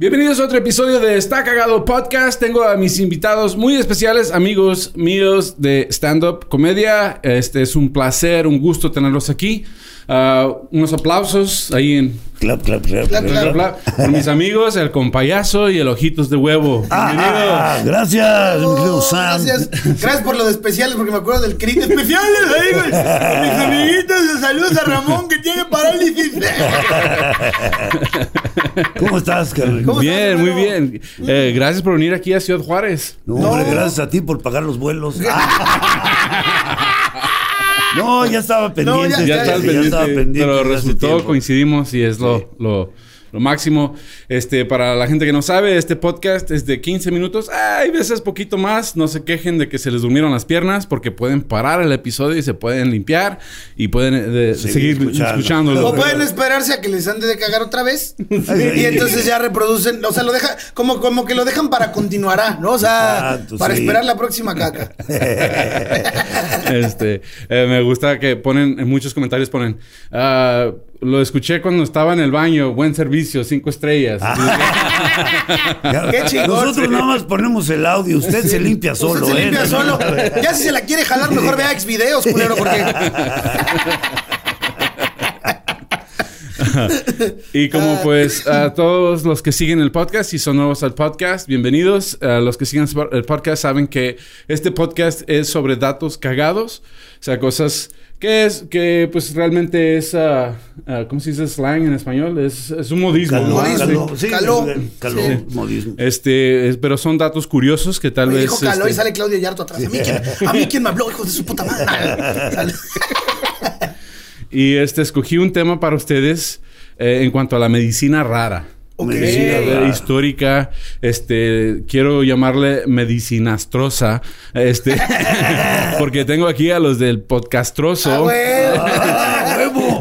Bienvenidos a otro episodio de Está Cagado Podcast. Tengo a mis invitados muy especiales, amigos míos de stand-up comedia. Este es un placer, un gusto tenerlos aquí. Ah, unos aplausos ahí en Clap, clap, clap. Clap, clap. Bla, por mis amigos, el compayazo y el ojitos de huevo. Bienvenidos. Ah, gracias, mi querido Oh, Sam. Gracias. Gracias por lo de especiales, porque me acuerdo del crit especiales ahí, güey. Mis amiguitos, de saludos a Ramón que tiene parálisis. ¿Cómo estás, Carlos? ¿Cómo bien, estás, muy bien. Eh, gracias por venir aquí a Ciudad Juárez. No, hombre, gracias a ti por pagar los vuelos. No, ya estaba pendiente. ya- Ya, estaba pendiente pero resultó, coincidimos y es lo, lo, lo máximo. Este, para la gente que no sabe, este podcast es de 15 minutos. Hay veces poquito más. No se quejen de que se les durmieron las piernas porque pueden parar el episodio y se pueden limpiar y pueden eh, de- Seguir seguir escuchando. escuchándolo. O pueden esperarse a que les ande de cagar otra vez. sí. Y entonces ya reproducen. O sea, lo deja, como, como que lo dejan para continuará, ¿no? O sea, Exacto, para sí. esperar la próxima caca. Este, eh, me gusta que ponen, en muchos comentarios ponen, ah, lo escuché cuando estaba en el baño, buen servicio, cinco estrellas. Qué chingón. Nosotros nada más ponemos el audio, usted se limpia solo, Usted se ¿eh? limpia solo. Ya si se la quiere jalar, mejor vea ex videos, culero, porque. y como pues a todos los que siguen el podcast y son nuevos al podcast, bienvenidos. A los que siguen el podcast saben que este podcast es sobre datos cagados, o sea, cosas que es que pues realmente es, ah, ah, ¿cómo se dice slang en español? Es, es un modismo. Caló, ¿no? Modismo. caló, sí, Caló. caló, Sí. modismo. Este, es- pero son datos curiosos que tal Me vez... dijo caló este, y sale Claudia Yarto atrás. A mí, quién, a mí quién me habló, hijo de su puta madre. Y este, escogí un tema para ustedes eh, en cuanto a la medicina rara. Ok. Medicina histórica, este, quiero llamarle medicinastrosa, este, porque tengo aquí a los del podcastroso. Ah. ¡Ah!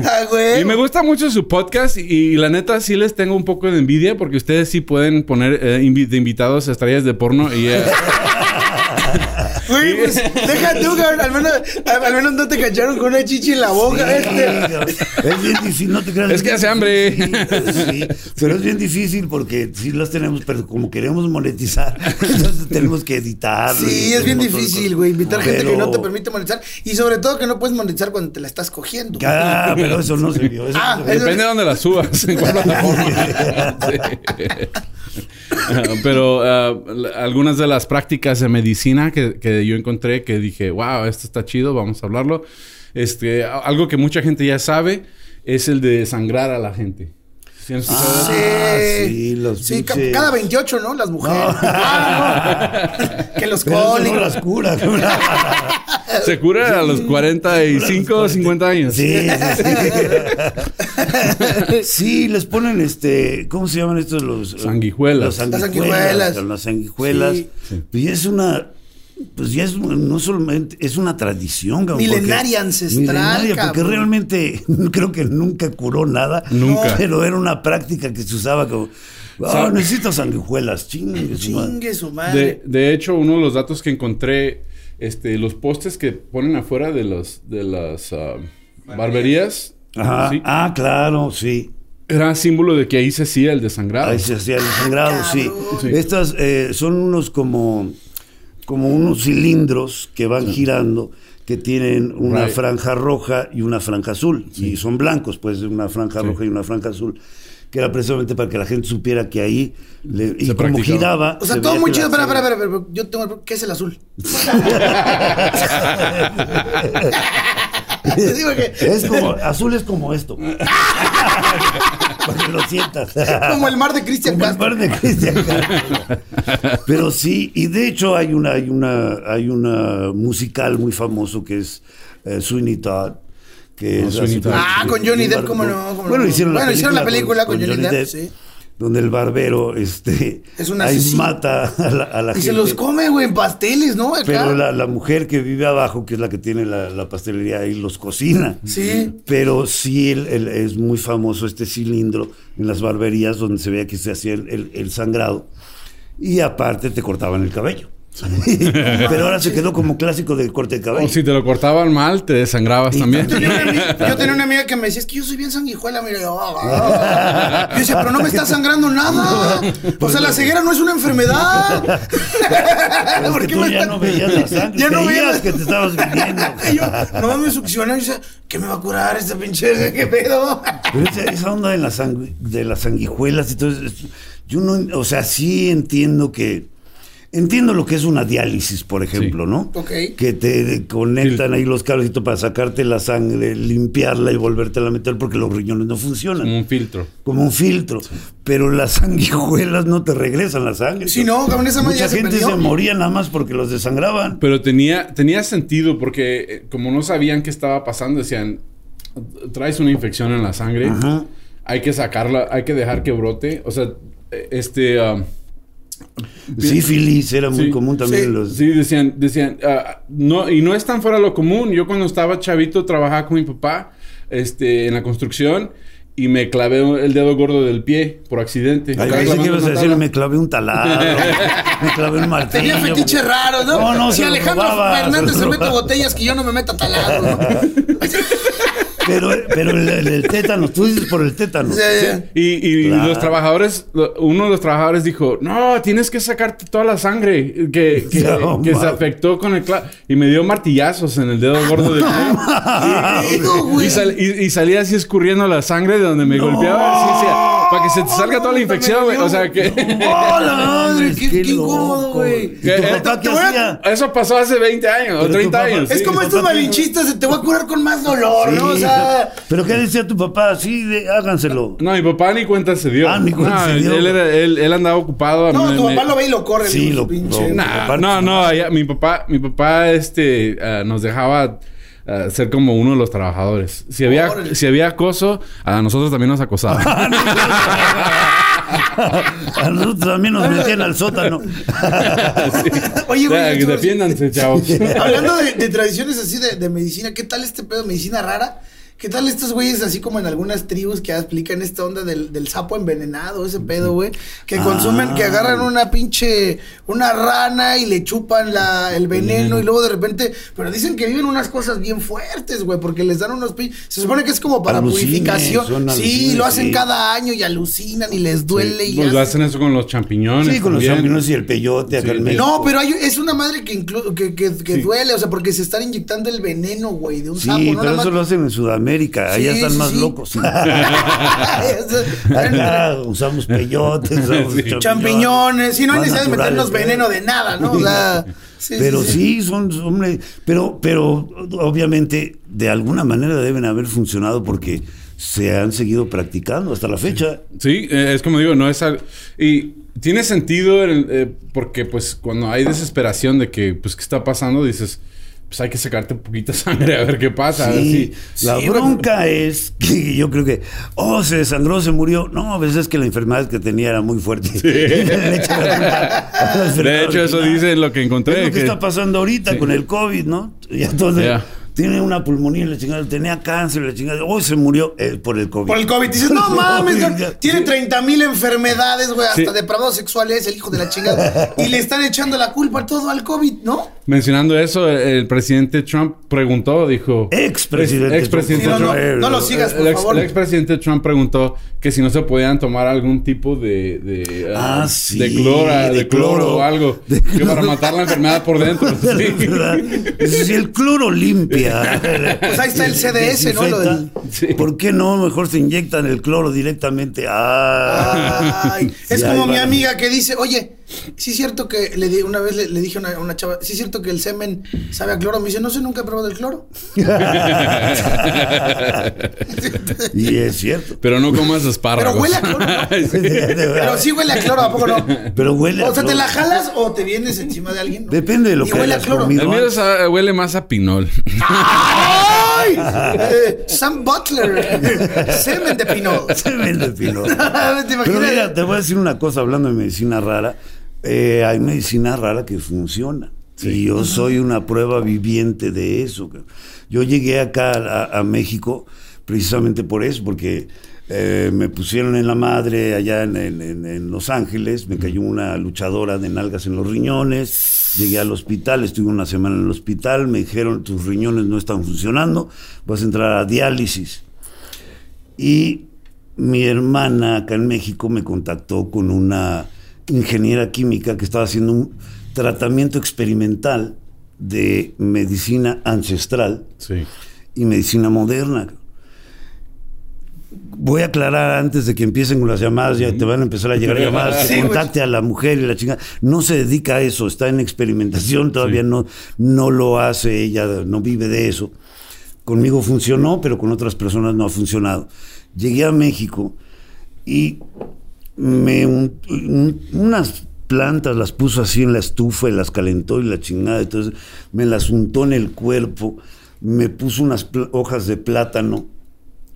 Ah. Y me gusta mucho su podcast y, y la neta sí les tengo un poco de envidia porque ustedes sí pueden poner eh, invi- de invitados a estrellas de porno y eh, Güey, pues deja tú, cabrón. Al menos, al, al menos no te cacharon con una chichi en la boca. este. Es bien difícil, no te creas. Es que hace hambre. Sí, sí, pero es bien difícil porque sí las tenemos, pero como queremos monetizar, entonces tenemos que editar. Sí, es bien difícil, güey. Invitar gente que no te permite monetizar. Y sobre todo que no puedes monetizar cuando te la estás cogiendo. Ah, pero eso no se vio. Eso Ah, no se vio. depende de dónde la subas, en cuál plataforma. Sí. Ah, Pero ah, algunas de las prácticas de medicina que, que yo encontré que dije, wow, esto está chido, vamos a hablarlo. Este, algo que mucha gente ya sabe es el de sangrar a la gente. ¿Sí? Ah, sí, los Sí, ca- pinches- cada 28, ¿no? Las mujeres. Ah, no. Que los cólicos. las cura. Se cura a los 45 o 50 años. Sí, sí, sí. Sí, les ponen este, ¿cómo se llaman estos los Sanguijuelas. Las Las sanguijuelas. sanguijuelas. Las sanguijuelas. Sí. Y es una pues ya es no solamente es una tradición, cabrón, Milenaria, porque- ancestral, milenaria, porque cabrón. realmente creo que nunca curó nada, Nunca. pero era una práctica que se usaba como "Ah, Sa- necesito sanguijuelas, chingue su madre". Chingue su madre. De, de hecho, uno de los datos que encontré, este, los postes que ponen afuera de los de las ah, barberías, Ajá. ¿sí? Ah, claro, sí. era símbolo de que ahí se hacía el desangrado. Ahí se hacía el sangrado, sí. Sí. Estas eh, son unos como, como unos cilindros que van girando que tienen una Right. franja roja y una franja azul. Y son blancos, pues, una franja roja y una franja azul. Que era precisamente para que la gente supiera que ahí. le- y Se como practicaba. giraba. O sea, se todo muy chido. Espera, espera, espera. Yo tengo. ¿Qué es el azul? Es como, azul es como esto. para que lo sientas. Como el mar de Cristian Como el Castro. mar de Cristian Castro. Pero sí, y de hecho hay una, hay una, hay una musical muy famoso que es eh, Sweeney Todd. Que No, es Ah, con Johnny Depp, cómo no, cómo bueno, no. hicieron la Bueno, película, hicieron la película con Johnny Depp, sí. donde el barbero este Es un ahí mata a la, a la Y gente. se los come, güey, en pasteles, ¿no? Acá. Pero la, la mujer que vive abajo, que es la que tiene la, la pastelería, ahí los cocina. Sí. Pero sí el- el- es muy famoso este cilindro en las barberías donde se veía que se hacía el, el- el sangrado. Y aparte te cortaban el cabello. Pero ahora se quedó como clásico del corte de cabello. O si te lo cortaban mal, te desangrabas Y- también. Yo tenía, una amiga, yo tenía una amiga que me decía, es que yo soy bien sanguijuela, mira, yo, ah". Yo decía, pero no me está sangrando nada. O sea, la ceguera no es una enfermedad. Pero es ¿Por que qué tú me ya está- no veías la sangre, Ya no veías. que te estabas viniendo. Y yo, no me succiona y dice, ¿qué me va a curar este pinche? ¿Qué pedo? Pero esa, esa onda de las, sangu- de las sanguijuelas y todo eso, es- yo no, o sea, sí entiendo que, entiendo lo que es una diálisis, por ejemplo, ¿no? Ok. Que te conectan ahí los todo para sacarte la sangre, limpiarla y volvértela a meter porque los riñones no funcionan. Como un filtro. Como un filtro. Pero las sanguijuelas no te regresan la sangre. Sí, no, cabrón, esa madre Mucha se gente perdió. se moría nada más porque los desangraban. Pero tenía, tenía sentido porque eh, como no sabían qué estaba pasando, decían, traes una infección en la sangre, Ajá. hay que sacarla, hay que dejar que brote. O sea, eh, este... um, Sífilis era muy Sí, común también. sí, en los... Sí, decían, decían, ah, no, y no es tan fuera de lo común. Yo cuando estaba chavito trabajaba con mi papá, este, en la construcción y me clavé el dedo gordo del pie por accidente. Ay, que clavando ibas a decir, me clavé un taladro, me clavé un martillo. Tenía fetiches raros, ¿no? No, no, si Alejandro robaba, Fernández se se mete botellas que yo no me meta taladro, ¿no? Pero, pero el, el- el tétano, tú dices por el tétano. Sí, sí. Y, y Claro. los trabajadores, uno de los trabajadores dijo, no, tienes que sacarte toda la sangre que, que, No, que se afectó con el clavo. Y me dio martillazos en el dedo gordo del pie. Y, sal- y- y salía así escurriendo la sangre de donde me golpeaba. Así decía, para que se te salga toda la infección, güey. O sea que... ¡Oh, la madre! Qué- qué incómodo, loco! güey. ¿Y tu ¿Qué? papá qué Te voy a- hacía? Eso pasó hace 20 años o Pero tu 30 papá- años. Es sí. como estos malinchistas te voy a curar con más dolor, ¿no? O sea, ¿Pero qué decía tu papá? Sí, de- háganselo. No, mi papá ni cuenta se dio. Ah, ni cuenta No, se dio. Él, era- él- él andaba ocupado. no, Me- tu me- papá lo ve y lo corre. Sí, lo- pinche. no, no, no. mi papá, mi papá, este, ah, nos dejaba ser como uno de los trabajadores. Si había, Órale. si había acoso, a nosotros también nos acosaba. A nosotros también nos metían al sótano. Oye, O sea, güey, yo- defiéndanse, chavos. Hablando de, de tradiciones así de, de medicina, ¿qué tal este pedo de medicina rara? ¿Qué tal estos güeyes así como en algunas tribus que explican esta onda del, del sapo envenenado, ese pedo, güey? Que Ah. consumen, que agarran una pinche, una rana y le chupan la, el veneno y luego de repente, pero dicen que viven unas cosas bien fuertes, güey, porque les dan unos pin- Se supone que es como para purificación. Sí, lo hacen sí. cada año y alucinan y les duele y Pues lo hacen- hacen eso con los champiñones. Sí, con los champiñones y el peyote acá Sí. en México. No, pero hay, es una madre que, inclu- que, que, que Sí. duele, o sea, porque se están inyectando el veneno, güey, de un Sí, sapo. ¿no? pero eso más- lo hacen en Sudamérica. Allá Sí, están sí, más sí. locos. Acá usamos peyotes, usamos Sí. Champiñones, sí, no hay Más necesidad de meternos veneno de nada, ¿no? O sea, sí, pero sí, sí, son, hombre, pero, pero obviamente de alguna manera deben haber funcionado porque se han seguido practicando hasta la fecha. Sí, eh, es como digo, no es algo... Y tiene sentido el- eh, porque pues cuando hay desesperación de que pues qué está pasando, dices, pues hay que sacarte un poquito de sangre a ver qué pasa. a ver Sí, si- la Sí, bronca es que yo creo que, oh, se desangró, se murió. No, a veces es que la enfermedad que tenía era muy fuerte. La De hecho, eso dice lo que Es encontré. lo que, que- está pasando ahorita Sí. con el COVID, ¿no? Y entonces. Tiene una pulmonía, la chingada, tenía cáncer, la chingada, hoy se murió eh, por el COVID. Por el COVID. Dices, no mames, tiene 30 mil enfermedades, güey, hasta Sí. depravado sexual es el hijo de la chingada. y le están echando la culpa todo al COVID, ¿no? Mencionando eso, el presidente Trump preguntó, dijo... Expresidente Expresidente Sí, no, no, Trump. no lo sigas, por el, ex, favor. el expresidente Trump preguntó que si no se podían tomar algún tipo de de, Ah, ah, sí, de cloro, de, de cloro, cloro. o algo De que para matar la enfermedad por dentro. Sí. Si el cloro limpia. Pues ahí está el CDS, ¿no? Lo del-. ¿Por qué no? Mejor se inyectan el cloro directamente. Ay, es como mi amiga que dice, oye, sí es cierto que le di- una vez le, le dije a una, una chava, sí es cierto que el semen sabe a cloro. Me dice, no sé, nunca he probado el cloro. y es cierto. Pero no comas espárragos. Pero huele a cloro, ¿no? Pero sí huele a cloro, ¿a poco no? Pero huele a O sea, ¿te la jalas o te vienes encima de alguien? no? Depende de lo Y que huele a cloro. El mío huele más a pinol. ¡Ay! Eh, Sam Butler. Semen de pinol. Semen de pinol. ¿Te Pero imaginas? mira, te voy a decir una cosa hablando de medicina rara. Eh, hay medicina rara que funciona. Y yo soy una prueba viviente de eso. Yo llegué acá a, a México precisamente por eso, porque eh, me pusieron en la madre allá en, en- en- en Los Ángeles, me cayó una luchadora de nalgas en los riñones, llegué al hospital, estuve una semana en el hospital, me dijeron tus riñones no están funcionando, vas a entrar a diálisis. Y mi hermana acá en México me contactó con una ingeniera química que estaba haciendo un tratamiento experimental de medicina ancestral Sí. y medicina moderna. Voy a aclarar antes de que empiecen con las llamadas, ya te van a empezar a llegar llamadas, Sí, contacte a la mujer y la chingada. No se dedica a eso, está en experimentación, todavía Sí. no, no lo hace, ella no vive de eso. Conmigo funcionó, pero con otras personas no ha funcionado. Llegué a México y me un- un- unas plantas las puso así en la estufa y las calentó y la chingada, entonces me las untó en el cuerpo, me puso unas hojas de plátano,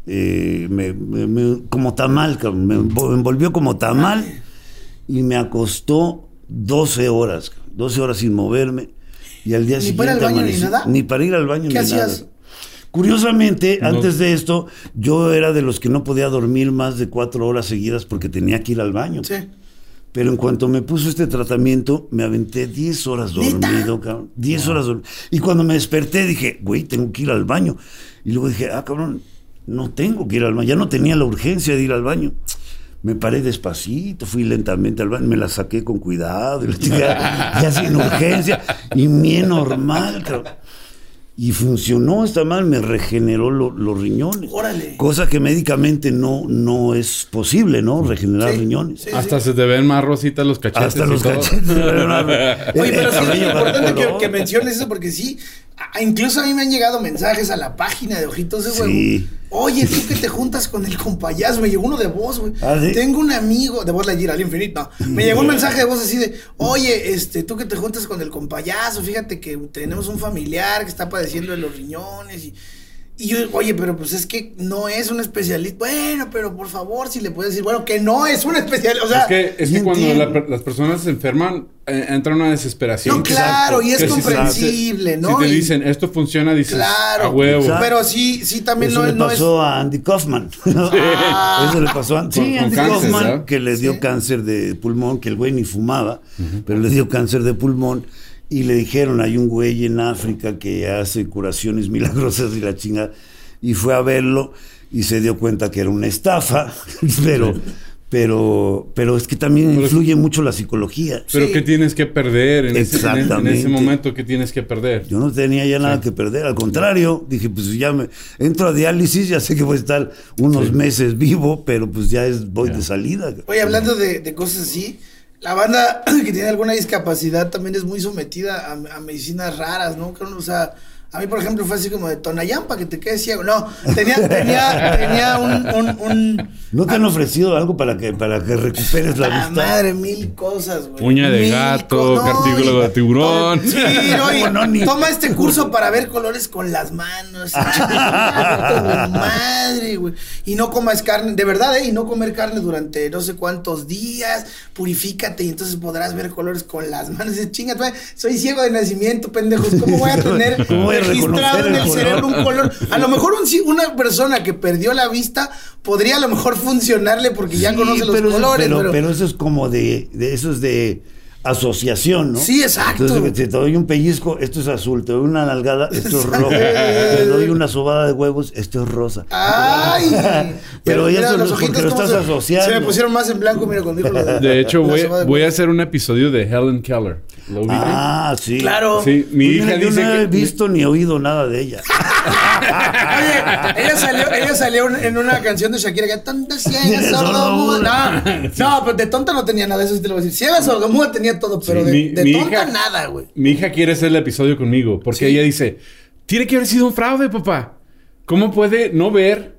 eh, me- me- me- como tamal, cabrón, me me envolvió como tamal y me acostó 12 cabrón, 12 horas sin moverme y al día ¿Ni siguiente para ir al baño ni amanecí- nada? ni para ir al baño ¿Qué ni hacías? nada. Curiosamente, No. antes de esto, yo era de los que no podía dormir más de cuatro horas seguidas porque tenía que ir al baño. Sí. Pero en cuanto me puso este tratamiento, me aventé 10 horas ¿Neta? dormido, cabrón. 10 horas dormido. Y cuando me desperté dije, güey, tengo que ir al baño. Y luego dije, ah, cabrón, no tengo que ir al baño. Ya no tenía la urgencia de ir al baño. Me paré despacito, fui lentamente al baño, me la saqué con cuidado, y la chingada, ya sin urgencia, y bien normal, cabrón. Y funcionó esta mal, me regeneró lo- los riñones. Órale. Cosa que médicamente no, no es posible, ¿no? Regenerar Sí, riñones. sí. Hasta se te ven más rositas los cachetes. Hasta los todo. cachetes. Oye, pero sí es importante que, menciones eso porque sí, incluso a mí me han llegado mensajes a la página de Ojitos de Huevo. Sí. Oye, tú que te juntas con el compayazo, me llegó uno de voz, güey. ¿Ah, sí? Tengo un amigo, de voz la gira al infinito. Me llegó un mensaje de voz así de, oye, este, tú que te juntas con el compayazo, fíjate que tenemos un familiar que está padeciendo de los riñones y. Y yo, oye, pero pues es que no es un especialista. Bueno, pero por favor, si le puedes decir, bueno, que no es un especialista. O sea, Es que, es que cuando la per- las personas se enferman, eh, entra una desesperación. No, claro, y es que si se- comprensible, ¿no? Si te Y- dicen, esto funciona, dices, Claro. a huevo. Exacto. Pero sí, sí, también Eso no, le no es. pasó a Andy Kaufman. Ah. Eso le pasó a Con- sí, con Andy cáncer, Kaufman, ¿verdad? que le dio Sí. cáncer de pulmón, que el güey ni fumaba, pero le dio cáncer de pulmón. Y le dijeron, hay un güey en África que hace curaciones milagrosas y la chinga. Y fue a verlo y se dio cuenta que era una estafa. pero, pero, pero es que también influye mucho la psicología. Pero Sí. ¿qué tienes que perder en ese, en- en Exactamente. ese momento? ¿Qué tienes que perder? Yo no tenía ya nada Sí. que perder, al contrario, dije, pues ya me entro a diálisis, ya sé que voy a estar unos Sí. meses vivo, pero pues ya es voy Ya. de salida. Oye, hablando de, de cosas así, la banda que tiene alguna discapacidad también es muy sometida a, medicinas raras, ¿no? O sea, a mí, por ejemplo, fue así como de Tonayán para que te quedes ciego. No, tenía, tenía, tenía un, un, un- ¿No te han ofrecido algo para que para que recuperes la Ah, vista? madre, mil cosas, güey. Uña de Mil gato, no, de tiburón. Sí, no, y ¿Cómo no? Ni- toma este curso para ver colores con las manos. Madre, güey. Y no comas carne, de verdad, ¿eh? Y no comer carne durante no sé cuántos días. Purifícate y entonces podrás ver colores con las manos. Chinga, soy ciego de nacimiento, pendejos. ¿Cómo voy a tener ¿Cómo voy a registrado en el cerebro un color? A lo mejor un una persona que perdió la vista podría a lo mejor funcionarle porque ya conoce los pero, colores. pero, pero- pero eso es como de, de eso es de asociación, ¿no? Sí, exacto. Entonces, si te doy un pellizco, esto es azul, te doy una nalgada, esto es rojo, te doy una sobada de huevos, esto es rosa. Ay, Pero mira, eso los porque ojitos lo estás se- asociando. Se me pusieron más en blanco, mira, cuando dijo lo de. De hecho, la voy, de voy a hacer un episodio de Helen Keller. Ah, sí. Claro. Sí, mi Pues hija mira, yo dice no he que... visto ni oído nada de ella. Oye, ella salió, ella salió en una canción de Shakira que tonta, ciega, Sordo, sordomuda. No, no, pero de tonta no tenía nada, eso sí te lo voy a decir. Ciega, sordomuda tenía todo, pero de, mi- de mi tonta hija- nada, güey. Mi hija quiere hacer el episodio conmigo porque Sí. ella dice, tiene que haber sido un fraude, papá. ¿Cómo puede no ver,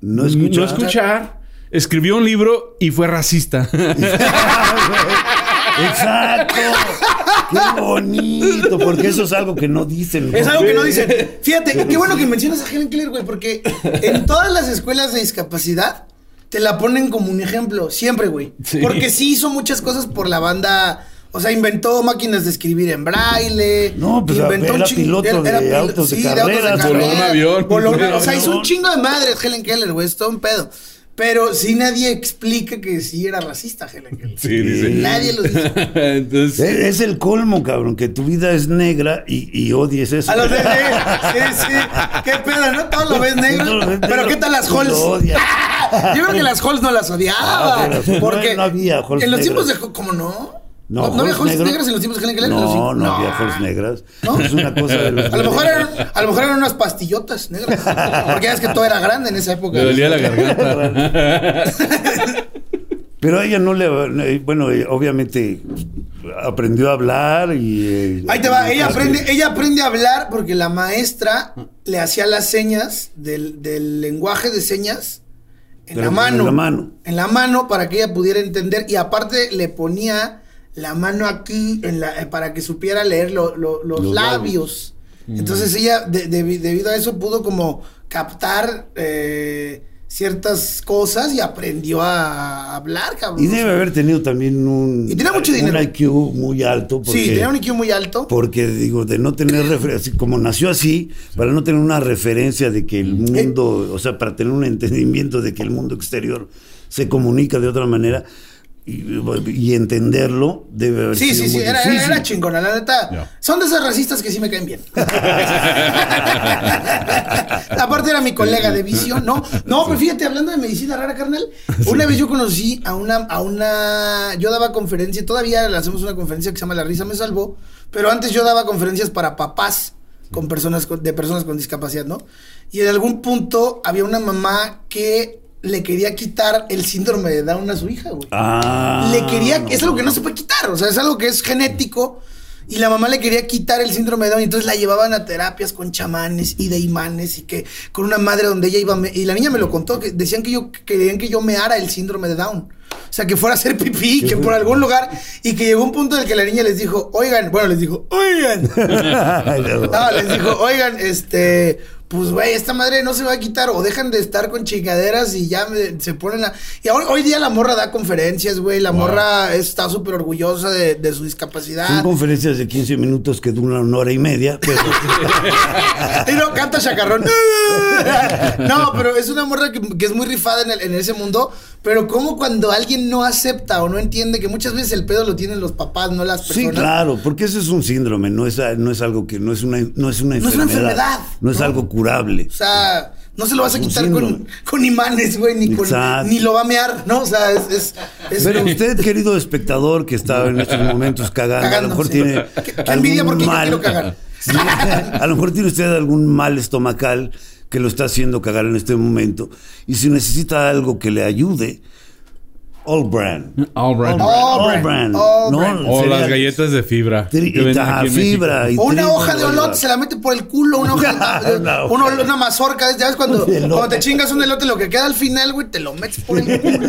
No escuchar. no escuchar? Escribió un libro y fue racista. Exacto. Qué bonito, porque eso es algo que no dicen. Es algo que no dicen. Fíjate, qué bueno que mencionas a Helen Keller, güey, porque en todas las escuelas de discapacidad te la ponen como un ejemplo, siempre, güey. Sí. Porque sí hizo muchas cosas por la banda. O sea, inventó máquinas de escribir en braille. No, pues, inventó era chin- piloto de autos de sí, carreras, voló un avión. voló un- Sí, o sea, hizo un avión. chingo de madres Helen Keller, güey, es todo un pedo. Pero sí nadie explica que sí era racista Helen. Sí, dice. Nadie lo dice. Entonces, Es es el colmo, cabrón, que tu vida es negra y, y odies eso. A los de sí, sí. ¿Qué pedo? ¿No? Todo lo ves negro. Lo ves Pero negro. ¿qué tal las Lo Halls? Yo creo que las Halls no las odiaba. Ah, pero no- porque no había Halls En los tiempos de. ¿Cómo no? No, ¿No, había Halls Halls negros. negras en los tiempos de Helen Keller? No, no, había halls negras. ¿No? Es una cosa de los A lo, mejor eran, a lo mejor eran unas pastillotas negras. Porque ya es que todo era grande en esa época. le dolía la garganta. Pero a ella no le. Bueno, obviamente aprendió a hablar y. eh, Ahí te va, ella aprende, ella aprende a hablar porque la maestra le hacía las señas del, del lenguaje de señas en Pero la en mano. la mano. En la mano para que ella pudiera entender y aparte le ponía la mano aquí en la, eh, para que supiera leer lo- lo- los, Los labios. Entonces ella, de- de- debido a eso, pudo como captar eh, ciertas cosas y aprendió a hablar, cabrón. Y debe haber tenido también un. Y tenía mucho dinero. Un IQ muy alto. Porque, Sí, tenía un IQ muy alto. Porque, digo, de no tener referencia, como nació así, para no tener una referencia de que el Eh. mundo, o sea, para tener un entendimiento de que el mundo exterior se comunica de otra manera y, y entenderlo, debe haber Sí, sido sí, sí, muy era, era, difícil. era chingona, la neta. Son de esas racistas que sí me caen bien. Aparte era mi colega de visión, ¿no? No, pero fíjate, hablando de medicina rara, carnal, una vez yo conocí a una, a una, yo daba conferencia, todavía le hacemos una conferencia que se llama La risa me salvó, pero antes yo daba conferencias para papás con personas con- de personas con discapacidad, ¿no? Y en algún punto había una mamá que le quería quitar el síndrome de Down a su hija, güey Ah, le quería, no, es algo que no se puede quitar, o sea, es algo que es genético. Y la mamá le quería quitar el síndrome de Down, y entonces la llevaban a terapias con chamanes y de imanes y que con una madre donde ella iba, me- y la niña me lo contó, que decían que yo, que querían que yo meara el síndrome de Down. O sea, que fuera a hacer pipí, que por algún lugar, y que llegó un punto en el que la niña les dijo, oigan, bueno, les dijo, oigan, no, les dijo, oigan, este, pues güey, esta madre no se va a quitar o dejan de estar con chingaderas y ya me- se ponen a... Y hoy, hoy día la morra da conferencias, güey, la morra está súper orgullosa de, de su Son discapacidad. conferencias de 15 minutos que duran una hora y media, pero y no, canta chacarrón. no, pero es una morra que, que es muy rifada en, el- en ese mundo, pero como cuando alguien no acepta o no entiende que muchas veces el pedo lo tienen los papás, no las personas. Sí, claro, porque eso es un síndrome, no es, no es algo que no es una no es una No es una enfermedad, enfermedad, no es ¿no? algo curable. O sea, no se lo vas a quitar con, con imanes, güey, ni, con- ni lo va a mear, ¿no? O sea, es... es, es- Pero usted, querido espectador que está en estos momentos cagando, a lo mejor sí. tiene Qué- qué envidia porque yo quiero cagar. A lo mejor tiene usted algún mal estomacal que lo está haciendo cagar en este momento y si necesita algo que le ayude, All Brand. All right. All brand. All brand. O Sería- las galletas de fibra. Fibra una hoja de olote se la mete por el culo, una hoja de, Una una, hoja. una mazorca, ya ves cuando, elote. cuando te chingas un elote, lo que queda al final, güey, te lo metes por el culo.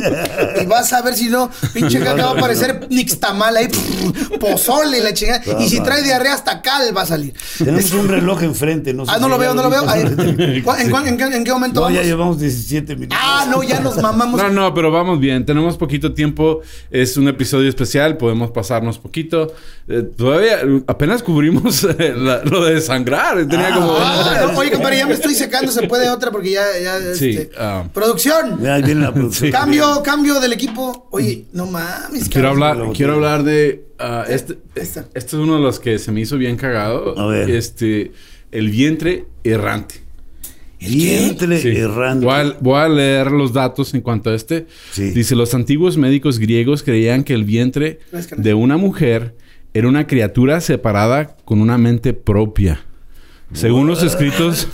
y vas a ver si no, pinche caca va a aparecer nixtamal ahí, pff, pozole y la chingada. y si trae diarrea hasta cal va a salir. Tenemos un reloj enfrente, no sé Ah, no lo veo, no lo veo. viste. Ahí. ¿Cu- ¿En, qué, en qué momento No, ya vamos? llevamos 17 minutos. Ah, no, ya nos mamamos. No, no, pero vamos bien. Tenemos poquito tiempo. Es un episodio especial. Podemos pasarnos poquito. Eh, todavía apenas cubrimos eh, la- lo de sangrar. Tenía como. Ah, no, oye, compadre, ya me estoy secando, se puede otra porque ya, ya, Sí, este, ah. producción. Ya viene la producción. Cambio, cambio del equipo. Oye, no mames. Quiero hablar, la quiero hablar de este. Esta. Este es uno de los que se me hizo bien cagado. A ver. Este, el vientre errante. Vientre Sí. errante. Voy a, voy a leer los datos en cuanto a este. Sí. Dice, los antiguos médicos griegos creían que el vientre de una mujer era una criatura separada con una mente propia. Según los escritos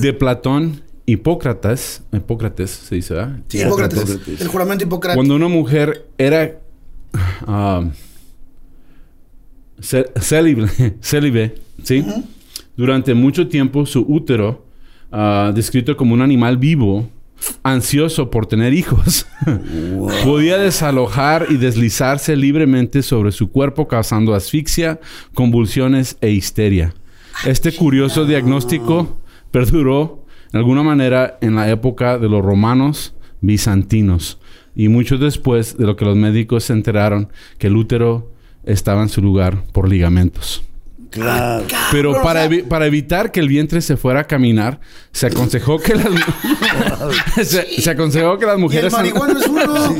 de Platón, Hipócrates, Hipócrates se dice, ¿verdad? Sí, Hipócrates. Hipócrates. El juramento hipocrático. Cuando una mujer era célibe, célibe, ¿sí? Durante mucho tiempo su útero, ah, descrito como un animal vivo, ansioso por tener hijos, podía desalojar y deslizarse libremente sobre su cuerpo causando asfixia, convulsiones e histeria. Este curioso diagnóstico perduró de alguna manera en la época de los romanos bizantinos y mucho después de lo que los médicos se enteraron que el útero estaba en su lugar por ligamentos. Claro. Pero para, evi- para evitar que el vientre se fuera a caminar, se aconsejó que las, se, se aconsejó que las Y el mujeres marihuano es uno.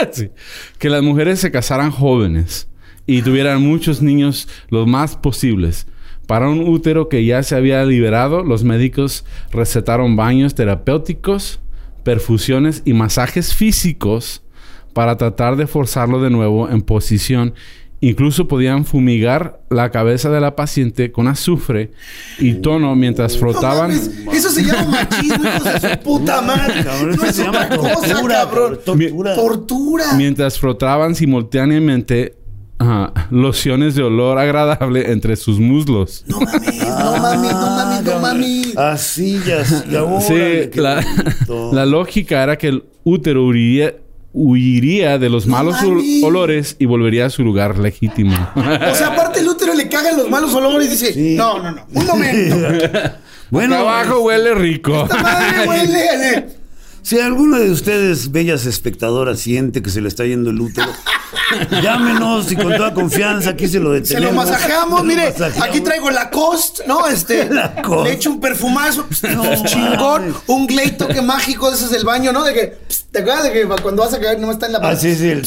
Sí. que las mujeres se casaran jóvenes y tuvieran muchos niños los más posibles. Para un útero que ya se había liberado, los médicos recetaron baños terapéuticos, perfusiones y masajes físicos para tratar de forzarlo de nuevo en posición. Incluso podían fumigar la cabeza de la paciente con azufre y tono mientras frotaban. eso se llama machismo, hijos de su puta madre. Cabrón, no eso es se llama otra cosa, tortura, cabrón. tortura. Tortura. mientras frotaban simultáneamente ajá, lociones de olor agradable entre sus muslos. No mames, no mames, no mames, no mames. Así ya, ya Sí, la, la lógica era que el útero huiría, huiría de los No malos olores y volvería a su lugar legítimo. O sea, aparte el útero le cagan los malos olores y dice, Sí. no, no, no, un momento. Bueno, Acá abajo huele rico. Esta madre huele. si alguno de ustedes, bellas espectadoras, siente que se le está yendo el útero, llámenos y con toda confianza aquí se lo Se detenemos. lo masajeamos, Se lo mire, masajeamos. aquí traigo la cost, ¿no? Este, Lacoste. le echo un perfumazo, No chingón, mames. un glade toque mágico de esos del baño, ¿no? De que, pst, ¿te acuerdas de que cuando vas a caer no está en la Ah, sí, sí. el-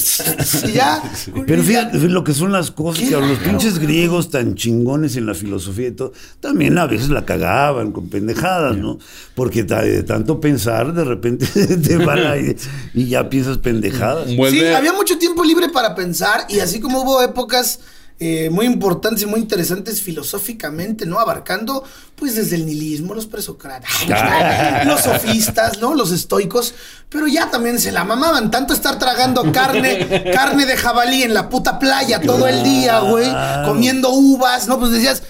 Y ya. Pero fíjate lo que son las cosas, que los pinches griegos tan chingones en la filosofía y todo, también a veces la cagaban con pendejadas, ¿no? Porque de tanto pensar, de repente te van a ir y ya piensas pendejadas. Vuelve- Sí, había mucho tiempo libre para pensar y así como hubo épocas eh, muy importantes y muy interesantes filosóficamente, ¿no? Abarcando, pues, desde el nihilismo, los presocráticos, los sofistas, ¿no? Los estoicos, pero ya también se la mamaban. Tanto estar tragando carne, carne de jabalí en la puta playa todo el día, güey, comiendo uvas, ¿no? Pues decías,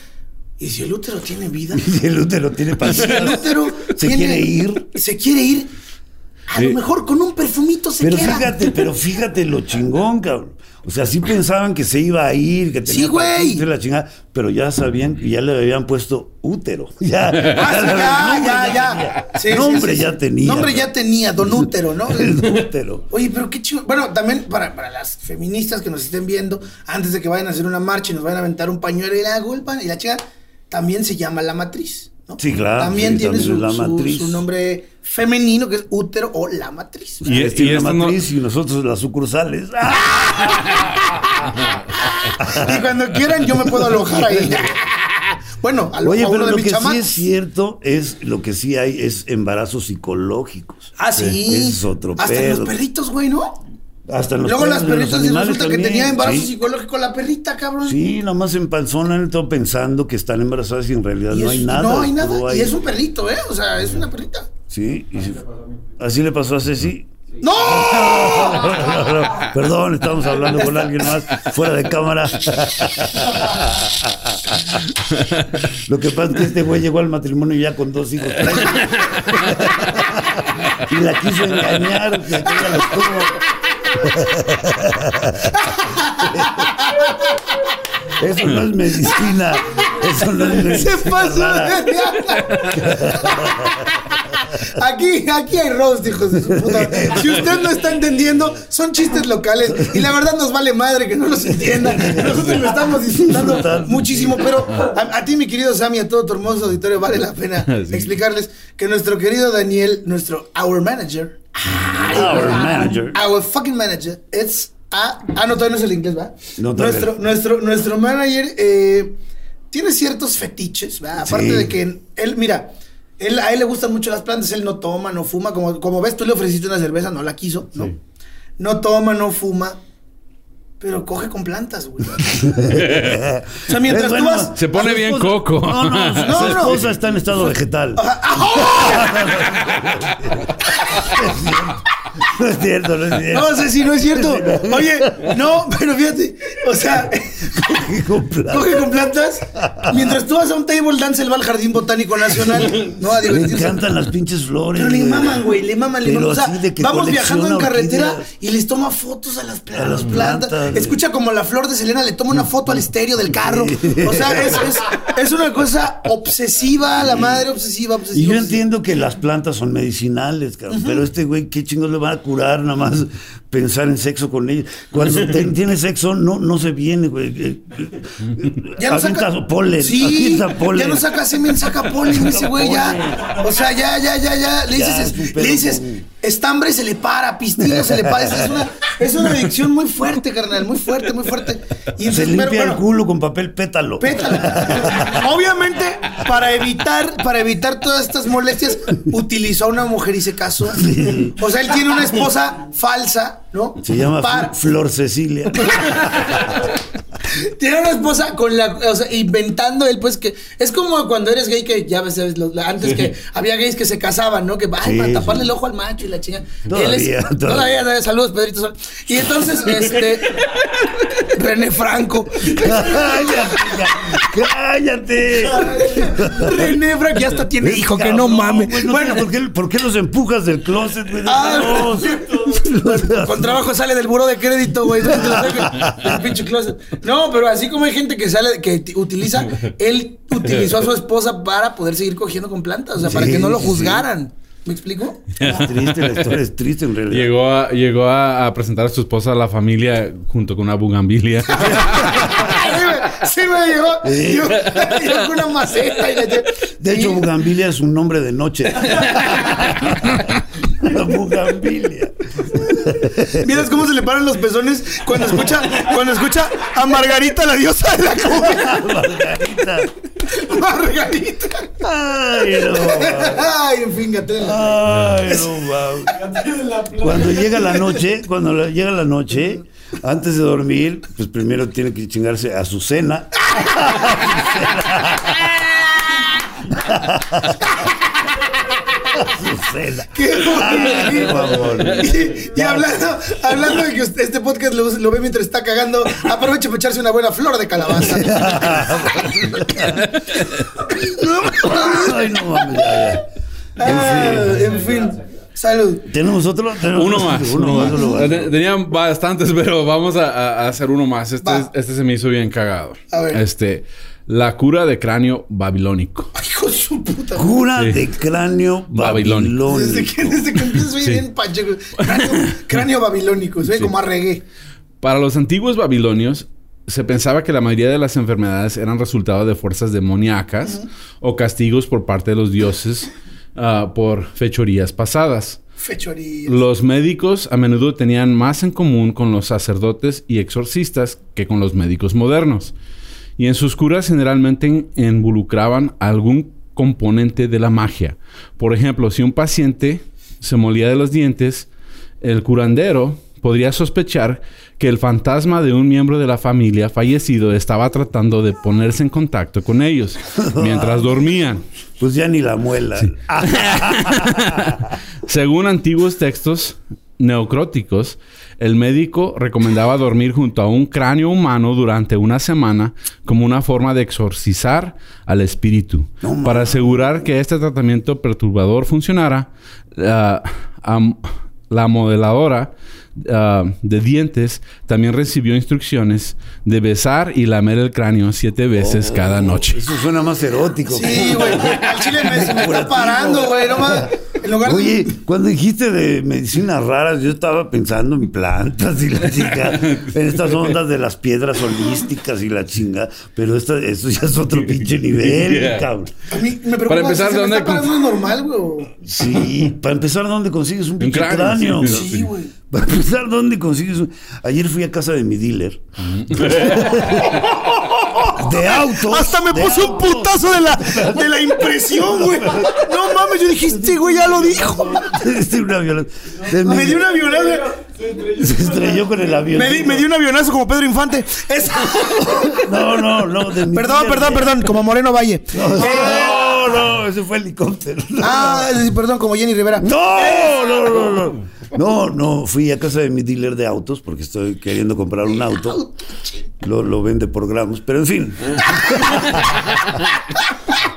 ¿y si el útero tiene vida? Y el útero tiene Si el útero Se tiene- quiere ir. Se quiere ir. A lo mejor con un perfumito se Pero queda. fíjate, pero fíjate lo chingón, cabrón. O sea, sí pensaban que se iba a ir, que tenía Sí, güey. la chingada, pero ya sabían que ya le habían puesto útero. Ya, Ah, ya, ya, nombre ya tenía. Nombre ya tenía, Don Útero, ¿no? El útero. Oye, pero qué chido. Bueno, también para, para las feministas que nos estén viendo, antes de que vayan a hacer una marcha y nos vayan a aventar un pañuelo y la culpa y la chica, también se llama la matriz. ¿no? Sí, claro, También sí, tiene también su, su nombre femenino, que es útero o la matriz. Y- Y, tiene esto la no- matriz y nosotros las sucursales. Y cuando quieran, yo me puedo alojar ahí. bueno, a, lo- Oye, pero de lo mis que sí es cierto es lo que sí hay es embarazos psicológicos. Ah, sí. Es otro Hasta pedo. los perritos, güey, ¿no? Hasta los Luego las perritas y resulta que tenía embarazo sí. psicológico la perrita, cabrón. Sí, nomás empanzonan todo pensando que están embarazadas y en realidad Y no es- hay nada. No hay nada. Y es un perrito, ¿eh? O sea, es una perrita. Sí, y sí. así le pasó a Ceci. ¡No! Perdón, estamos hablando con alguien más fuera de cámara. Lo que pasa es que este güey llegó al matrimonio ya con dos hijos. y la quiso engañar. aquella la estuvo. Eso no es medicina. Eso no es medicina. Se pasó de Aquí, aquí hay roast, hijos de su puta. Si usted no está entendiendo, son chistes locales. Y la verdad nos vale madre que no los entiendan. Nosotros lo estamos disfrutando muchísimo. Pero a, a ti, mi querido Sammy, a todo tu hermoso auditorio, vale la pena Sí. explicarles que nuestro querido Daniel, nuestro our manager, Our manager. Our fucking manager es a. Ah, no, todavía no es el inglés, ¿va? No, nuestro, nuestro, nuestro manager eh, tiene ciertos fetiches, ¿va? Aparte Sí. de que él, mira, él, a él le gustan mucho las plantas, él no toma, no fuma. Como, como ves, tú le ofreciste una cerveza, no la quiso, ¿no? Sí. No toma, no fuma. Pero coge con plantas, güey. o sea, mientras tú vas. Se pone bien coco. No, no, No, su no. esposa está en estado vegetal. No es cierto, no es cierto. No sé si no es cierto. Oye, no, pero fíjate. O sea, Coge con plantas. Coge con plantas. Mientras tú vas a un table dance, él va al Jardín Botánico Nacional. No, a Le divertirse. encantan las pinches flores. Pero le maman, güey, le maman, le maman. O sea, vamos viajando en carretera orquídeas. y les toma fotos a las, A plantas. Escucha como la flor de Selena le toma una foto al estéreo del carro. O sea, es, es, es una cosa obsesiva, la madre obsesiva, obsesiva. Y yo obsesiva. entiendo que las plantas son medicinales, cabrón, pero este güey, ¿qué chingos le van a curar nada más pensar en sexo con ellos? Cuando tiene sexo, no, no se viene, güey. Eh, Ya no avienta saca polen, Sí, polen. ya no saca semen, saca polen ese güey ya. O sea, ya, ya, ya, ya. Le Ya, dices, pedo le dices, estambre se le para, pistillo se le para. Es una, es una adicción muy fuerte, carnal, muy fuerte, muy fuerte. Y Se limpia pero, el bueno, culo con papel pétalo. Pétalo. Obviamente, para evitar, para evitar todas estas molestias, utilizó a una mujer y se casó. O sea, él tiene una esposa falsa, ¿no? Se llama Fl- Flor Cecilia. Tiene una esposa con la, o sea, inventando él, pues que es como cuando eres gay que ya ves, antes que había gays que se casaban, ¿no? Que Sí, para sí. taparle el ojo al macho y la chinga. Todavía, Él es- todavía. todavía, todavía, saludos, Pedrito Sol. Y entonces, este, René Franco. ¡Cállate! ¡Cállate! René Franco ya hasta tiene hijo, que no mames. no bueno, sé ¿por qué, por qué los empujas del closet, güey? Ah, Déjalos. Trabajo sale del buró de crédito, güey. No, pero así como hay gente que sale, que utiliza, él utilizó a su esposa para poder seguir cogiendo con plantas, o sea, para Sí, que no lo sí, sí. juzgaran. ¿Me explico? Es triste, la historia es triste en realidad. Llegó, a, llegó a, a presentar a su esposa a la familia junto con una bugambilia. sí, me llegó. Yo, yo con una maceta y la De hecho, Bugambilia es un nombre de noche. La Bugambilia. ¿Vieras cómo se le paran los pezones cuando escucha, cuando escucha a Margarita, la diosa de la cumbia? Margarita. Margarita. Ay, no. Ay, en fin, Gatel. Ay, no. Cuando llega la noche, cuando llega la noche, antes de dormir, pues primero tiene que chingarse a su cena. A su cena. Qué Ay, por favor. Y, y hablando, hablando de que usted- este podcast lo, lo ve mientras está cagando, aproveche para echarse una buena flor de calabaza. Ay, no mames. Ah, en fin, salud. ¿Tenemos otro? ¿Tenemos Uno más. Uno más. uno más. Te- Tenían bastantes, pero vamos a, hacer uno más. Este, Va. este se me hizo bien cagado. A ver. Este, la cura de cráneo babilónico. Ay, hijo de su puta. Cura Sí. de cráneo Babilónico. babilónico. Desde que, desde que empiezo soy Sí. bien pacheco. Cráneo, cráneo babilónico, soy como a reggae. Para los antiguos babilonios, se pensaba que la mayoría de las enfermedades eran resultado de fuerzas demoníacas o castigos por parte de los dioses ah, por fechorías pasadas. Fechoría. Los médicos a menudo tenían más en común con los sacerdotes y exorcistas que con los médicos modernos. Y en sus curas generalmente involucraban algún componente de la magia. Por ejemplo, si un paciente se molía de los dientes, el curandero podría sospechar que el fantasma de un miembro de la familia fallecido estaba tratando de ponerse en contacto con ellos mientras dormían. Pues ya ni la muela. Según antiguos textos neocróticos, el médico recomendaba dormir junto a un cráneo humano durante una semana como una forma de exorcizar al espíritu. Para asegurar que este tratamiento perturbador funcionara, la- modeladora ah, de dientes también recibió instrucciones de besar y lamer el cráneo siete veces cada noche. Eso suena más erótico. Sí, güey. Al chile me, me está parando, güey. No más. En lugar de. Oye, cuando dijiste de medicinas raras, yo estaba pensando en plantas y la chica, en estas ondas de las piedras holísticas y la chinga, pero esta, eso ya es otro pinche nivel, Yeah. cabrón. A mí me preocupa Para empezar, si se ¿de me dónde está es normal, güey. Sí, para empezar, ¿dónde consigues un pinche cráneo, cráneo? sí, güey. Para empezar, ¿dónde consigues un... Ayer fui a casa de mi dealer. de autos. Hasta me puse un putazo de la, de la impresión, güey. No mames, yo dije, este güey ya lo dijo. Este, una viola- Me dio un avionazo. Se estrelló con el avión. Me, di- me dio un avionazo como Pedro Infante. Es- No, no, no. Perdón, perdón, perdón, como Moreno Valle. No, no, ese fue helicóptero. Ah, perdón, como Jenny Rivera. No, no, no, no. No, no, fui a casa de mi dealer de autos porque estoy queriendo comprar un auto. Lo, lo vende por gramos, pero en fin.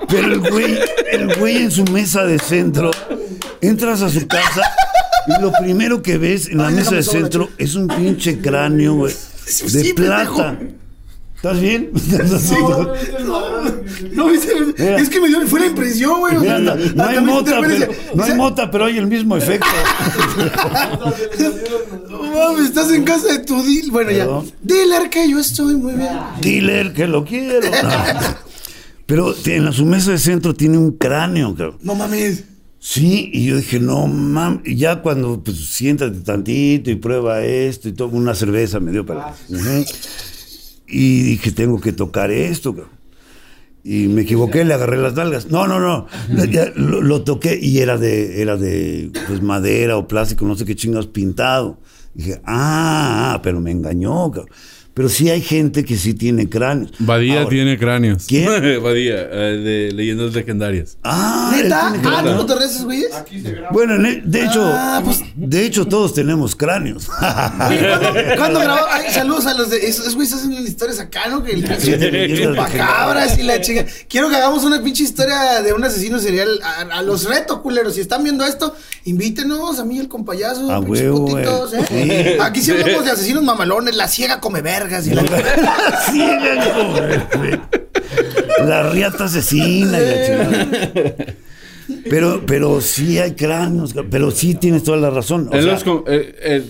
Pero el güey, el güey en su mesa de centro, entras a su casa y lo primero que ves en la Ay, mesa de centro es un pinche cráneo, güey, de pendejo. ¿Estás bien? No, es, es que me dio, fue la impresión, güey. Mira, no hay mota, pero, no hay mota, pero hay el mismo efecto. No mames, estás en casa de tu dealer. Bueno, ya. Dealer, que yo estoy muy bien. Dealer, que lo quiero. Pero en la, su mesa de centro tiene un cráneo, cabrón. No mames. Sí, y yo dije, no mames, y ya cuando pues siéntate tantito y prueba esto y todo, una cerveza me dio para. Ujú. Y dije, tengo que tocar esto. Y me equivoqué, le agarré las nalgas. No, no, no. lo toqué y era de, era de pues, madera o plástico, no sé qué chingados pintado. Dije, ah, ah, pero me engañó, cabrón. Pero sí hay gente que sí tiene cráneos. Badía Ahora- tiene cráneos. ¿Quién? Badía, eh, de leyendas legendarias. Ah, ¿Neta? Ah, cráneos. ¿tú no te ríes, esos güeyes? Bueno, de hecho, Ah, pues- de hecho todos tenemos cráneos. Oye, ¿cuándo, ¿cuándo grabó? Ay, saludos a los de. Esos güeyes hacen historias acá, ¿no? Que el chupacabras y la chica. Quiero que hagamos una pinche historia de un asesino serial. A, a los reto, culeros. Si están viendo esto, invítenos a mí el compayazo. A pinches huevo, putitos, güey. ¿eh? Sí. Aquí sí hablamos de asesinos mamalones. La ciega come vergas y la. Sí, güey. la riata asesina. y la chingada. Pero, pero sí hay cráneos, pero sí tienes toda la razón. O Él sea, los eh, eh,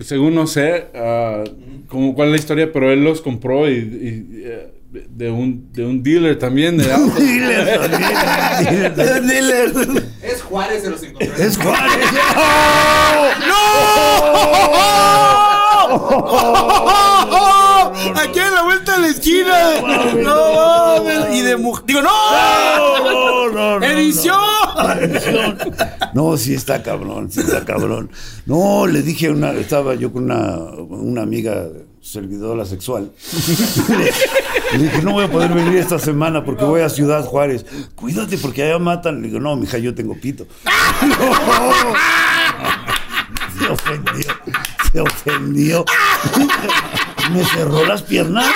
según no sé ah, como cuál es la historia, pero él los compró y, y, eh, de un de un dealer también de autos. Dealer también, dealer también. Es Juárez se los encontró. Es Juárez. Aquí en la vuelta de la esquina. No, mames. Y de mujer. Digo, no. No, no, Edición. No, sí está cabrón, sí está cabrón. No, le dije a una, estaba yo con una, una amiga servidora sexual. Le dije, no voy a poder venir esta semana porque voy a Ciudad Juárez. Cuídate porque allá matan. Le digo, no, mija, yo tengo pito. No. Se ofendió, se ofendió. Me cerró las piernas.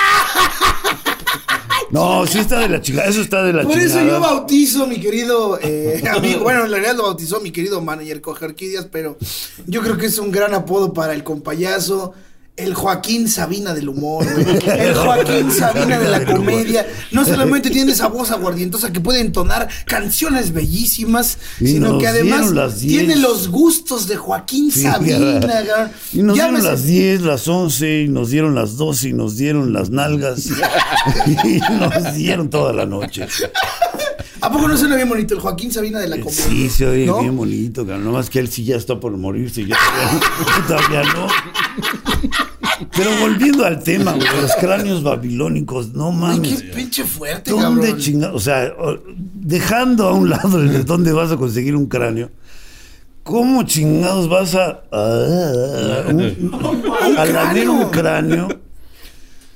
No, sí está de la chingada, eso está de la Por chingada. eso yo bautizo, mi querido eh, amigo. Bueno, en realidad lo bautizó mi querido manager Cojarquidias, pero yo creo que es un gran apodo para el compayazo. El Joaquín Sabina del humor, güey. el Joaquín Sabina de la comedia. No solamente tiene esa voz aguardientosa que puede entonar canciones bellísimas, Y sino que además tiene los gustos de Joaquín Sí, Sabina. cara. Y nos dieron las 10, las 11, y nos dieron las 12, y nos dieron las nalgas. y nos dieron toda la noche. ¿A poco no suena bien bonito el Joaquín Sabina de la comedia? Sí, se oye ¿No? bien bonito, cabrón. Nomás que él sí ya está por morirse. Yo todavía no. Pero volviendo al tema, güey, los cráneos babilónicos, no mames. qué pinche fuerte, ¿Dónde cabrón. chingados? O sea, dejando a un lado el de dónde vas a conseguir un cráneo, ¿cómo chingados vas a. a, un- a lamer un cráneo?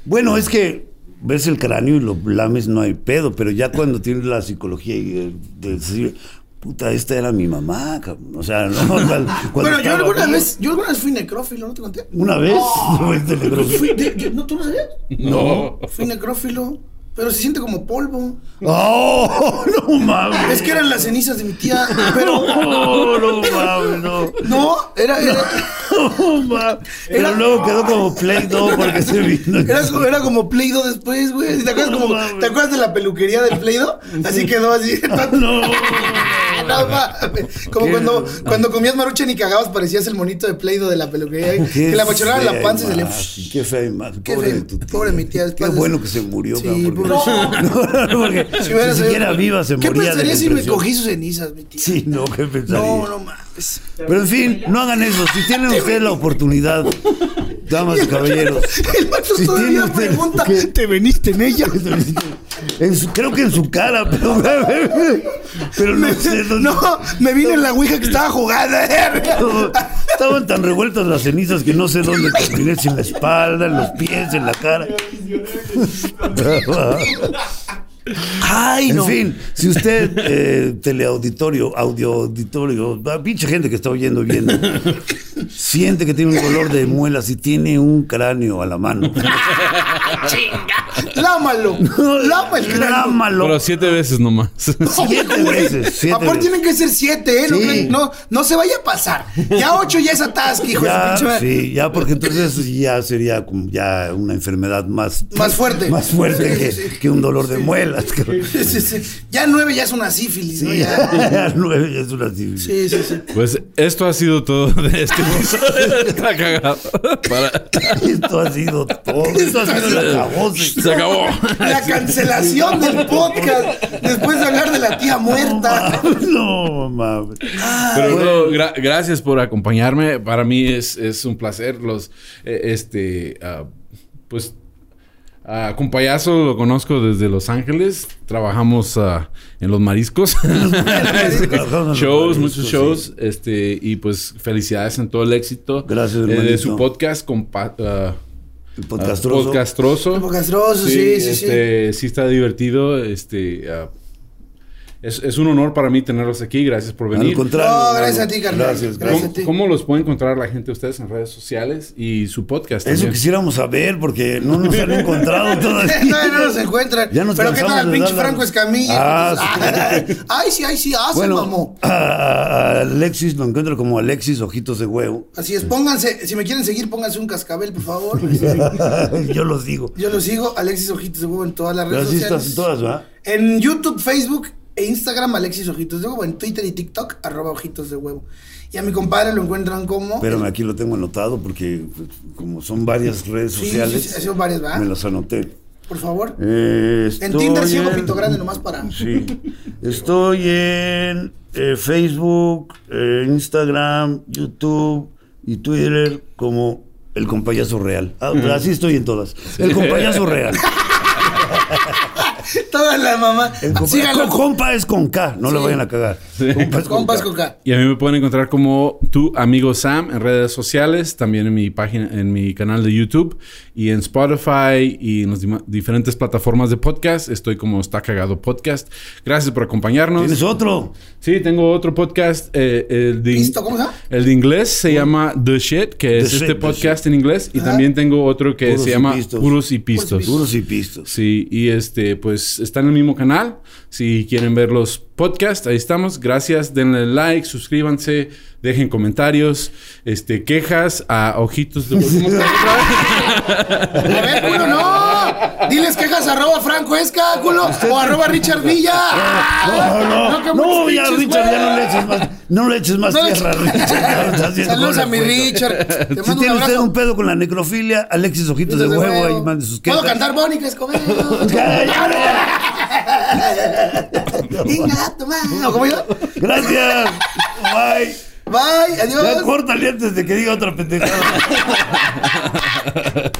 Bueno, es que ves el cráneo y lo lames, no hay pedo, pero ya cuando tienes la psicología y de decir. Puta, esta era mi mamá, cabrón. O sea, no. Cuando- Bueno, yo alguna vez, yo alguna vez fui necrófilo, ¿no te conté? ¿Una vez? Fuiste necrófilo. Fui de- ¿No, tú no sabías? No. Fui necrófilo, pero se siente como polvo. ¡Oh! No mames. Es que eran las cenizas de mi tía, pero No, no mames, no. no, era, era, No, ma. Pero Era- luego quedó como Play Doh porque se vino. era, como- era como Play-Doh después, güey. ¿Te acuerdas, como, mames. ¿Te acuerdas de la peluquería del Play-Doh? Así quedó así. No. No mames. Como Qué- cuando, cuando comías maruchan y cagabas parecías el monito de Play-Doh de la peluquería. Qué Que le amochonaban la fea panza y se le... Qué fea imagen. Qué pobre de tu tía. pobre mi tía, Qué bueno que se murió, Sí, cabrón, porque, pobrecita. no, porque Si si, siquiera viva se ¿Qué moría de pensaría si me cogí sus cenizas, mi tía? Sí, no, ¿qué pensaría? No, no mames. Pero en fin, no hagan eso. Si tienen ustedes la oportunidad, damas y caballeros. El macho Si todavía usted- pregunta, ¿qué? ¿te veniste en ella? En su- creo que en su cara, pero, pero no sé dónde. No, me vine en la ouija que estaba jugando. No, Estaban tan revueltas las cenizas que no sé dónde terminé, si en la espalda, en los pies, en la cara. Ay, En no. fin, si usted, eh, teleauditorio, audio auditorio, pinche gente que está oyendo viendo, siente que tiene un dolor de muelas y tiene un cráneo a la mano. ¡Chinga! ¡Lámalo! Cráneo! Lámalo. Pero siete veces nomás. Siete veces, siete Aparte veces. tienen que ser siete, ¿eh? No, Sí. no, no se vaya a pasar. Ya ocho ya es atasque, hijo de Ya, madre. sí, ya porque entonces ya sería como ya una enfermedad más Más fuerte. más fuerte Sí, que, sí, sí. que un dolor de muelas. cabrón. Sí, sí, sí. Ya nueve ya es una sífilis, ¿no? Ya. ya nueve ya es una sífilis. Sí, sí, sí. Pues esto ha sido todo de este episodio. Está cagado. Para- Esto ha sido todo. Esto ha sido. Se acabó. La cancelación del podcast después de hablar de la tía muerta. No, mames. Pero no, gra- gracias por acompañarme. Para mí es, es un placer. Los, eh, este, ah, pues, a con Payaso lo conozco desde Los Ángeles. Trabajamos ah, en los mariscos. Shows, muchos sí. shows. Este, y pues felicidades en todo el éxito. Gracias, eh, de su podcast con El ah, podcastroso. podcastroso. Podcastroso, sí, sí, sí. este, sí está divertido. Este, es, es un honor para mí tenerlos aquí. Gracias por venir. Al contrario. No, gracias a ti, carnal. Gracias, Gracias ¿Cómo, a ti. cómo los puede encontrar la gente ustedes en redes sociales y su podcast? Eso también? quisiéramos saber porque no nos han encontrado todavía. No, no nos encuentran. Ya nos Pero qué tal el de pinche la- Franco Escamilla. Ah, Pues, ay, sí, ay, sí, se Bueno, mamó. a, Alexis lo encuentro como Alexis Ojitos de Huevo. Así es, pónganse, si me quieren seguir, pónganse un cascabel, por favor. Yo los digo. Yo lo sigo, Alexis Ojitos de Huevo en todas las Pero redes así estás sociales. en todas, ¿va? En YouTube, Facebook e Instagram, Alexis Ojitos de Huevo. En Twitter y TikTok, arroba Ojitos de Huevo. Y a mi compadre lo encuentran como... Espérame, aquí lo tengo anotado porque pues, como son varias redes Sí, sociales, sí, sí, sido varias, ¿verdad? me las anoté. Por favor. Eh, En Tinder sigo en- pito grande nomás para... Sí. Estoy en eh, Facebook, eh, Instagram, YouTube y Twitter como El Compayazo Real. Ah, Así estoy en todas. El Compayazo Real. Toda la mamá. El compa, Síganlo. con- compa es con K, no le Sí. vayan a cagar. Es Compas K. con K. Y a mí me pueden encontrar como tu amigo Sam en redes sociales, también en mi página, en mi canal de YouTube y en Spotify y en las diferentes plataformas de podcast. Estoy como Está Cagado Podcast. Gracias por acompañarnos. ¿Tienes otro? Sí, tengo otro podcast. eh, el, de, ¿Listo? ¿Cómo se llama? el de inglés se llama The Shit, que es The este Shit, The podcast en inglés. Y Ajá. también tengo otro que Puros se llama. Puros y Pistos. Puros y pistos. Sí, y este, pues está en el mismo canal. Si quieren ver los podcasts, ahí estamos. Gracias, denle like, suscríbanse, dejen comentarios, este, quejas a ojitos de. A ver, culo, no. Diles quejas arroba Franco Esca, culo. O arroba Richard Villa. No, no, no, no, ya Richard, ya no le eches más, no le eches más tierra, Richard. Saludos a mi. Richard. Te Si mando un tiene usted abrazo. un pedo con la necrofilia, Alexis Ojitos de Huevo, ahí mande sus quejas. ¿Puedo cantar Mónica Escobedo? Venga, toma. No, ¿cómo iba? Gracias. Bye. Bye, Ya adiós. córtale antes de que diga otra pendejada.